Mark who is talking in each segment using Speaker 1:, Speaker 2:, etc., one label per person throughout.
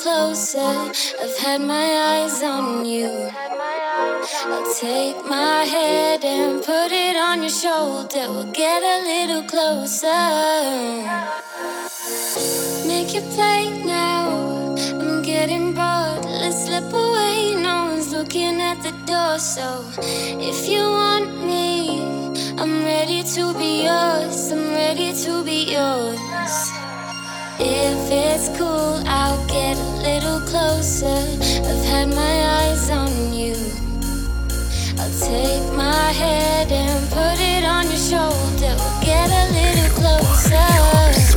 Speaker 1: closer. I've had my eyes on you. I'll take my head and put it on your shoulder. We'll get a little closer. Make your play now. I'm getting bored. Let's slip away. No one's looking at the door. So if you want me, I'm ready to be yours. I'm ready to be yours. If it's cool, I'll get a little closer. I've had my eyes on you. I'll take my head and put it on your shoulder. We'll get a little closer.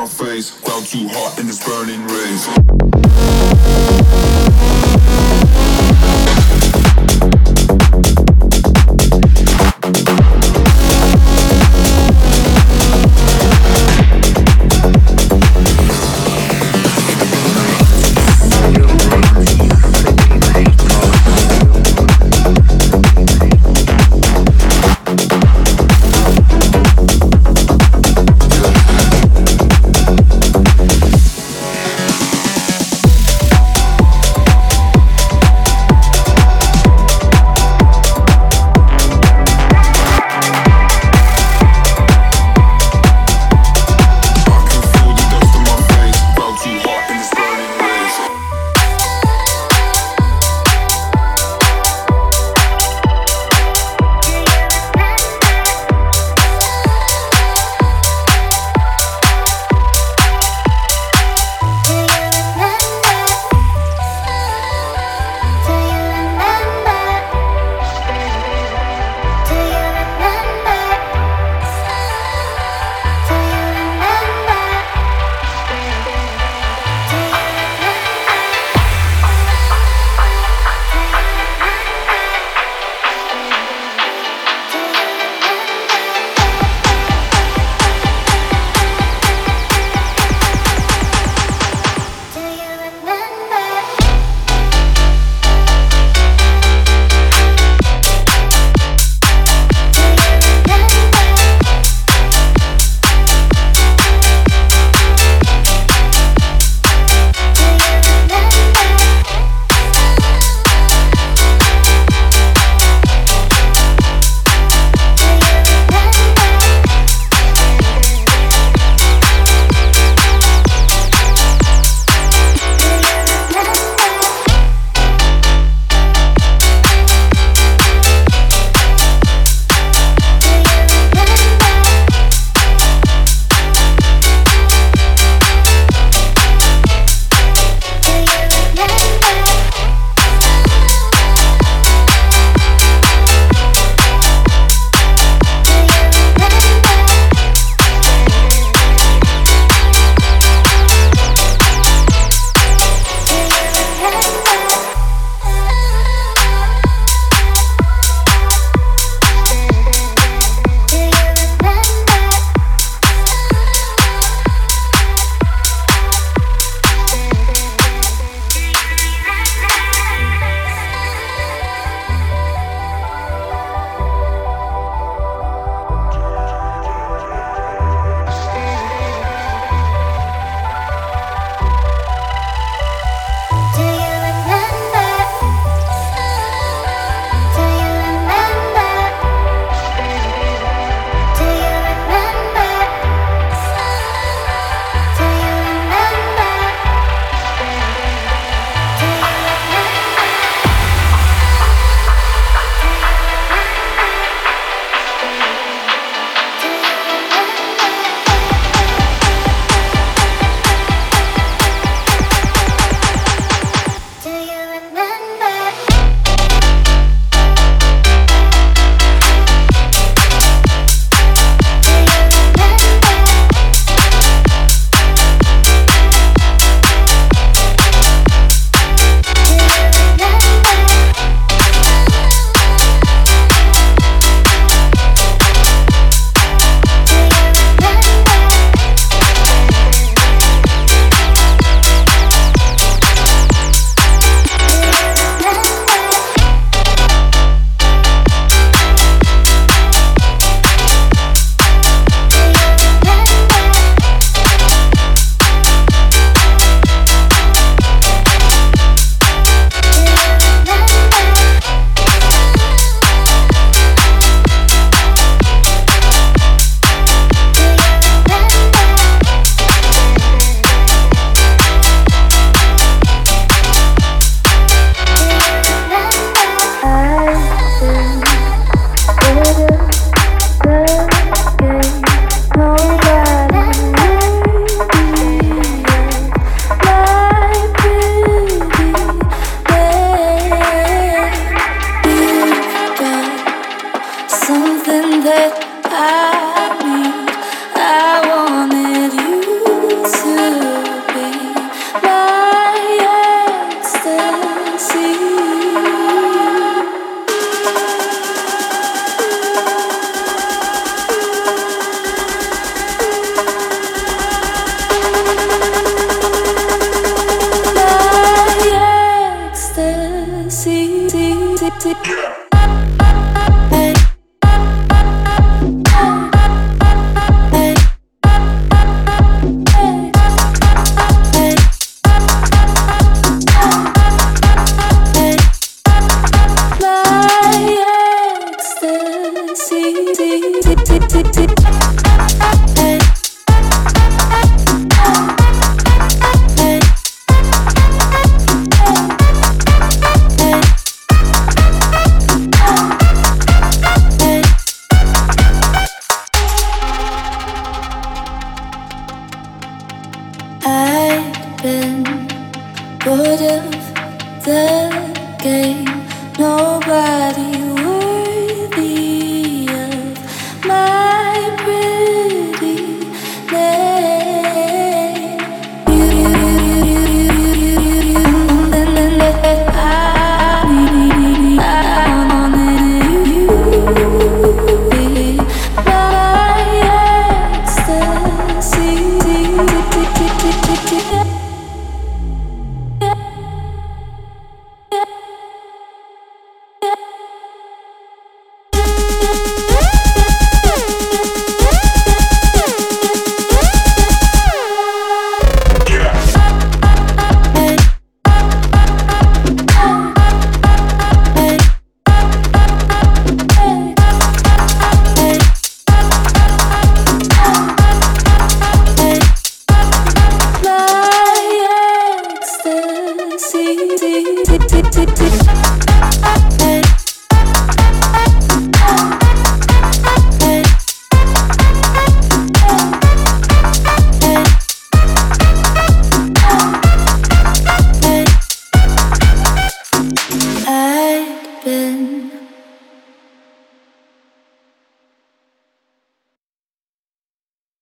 Speaker 1: my face, down too hot in this burning rays.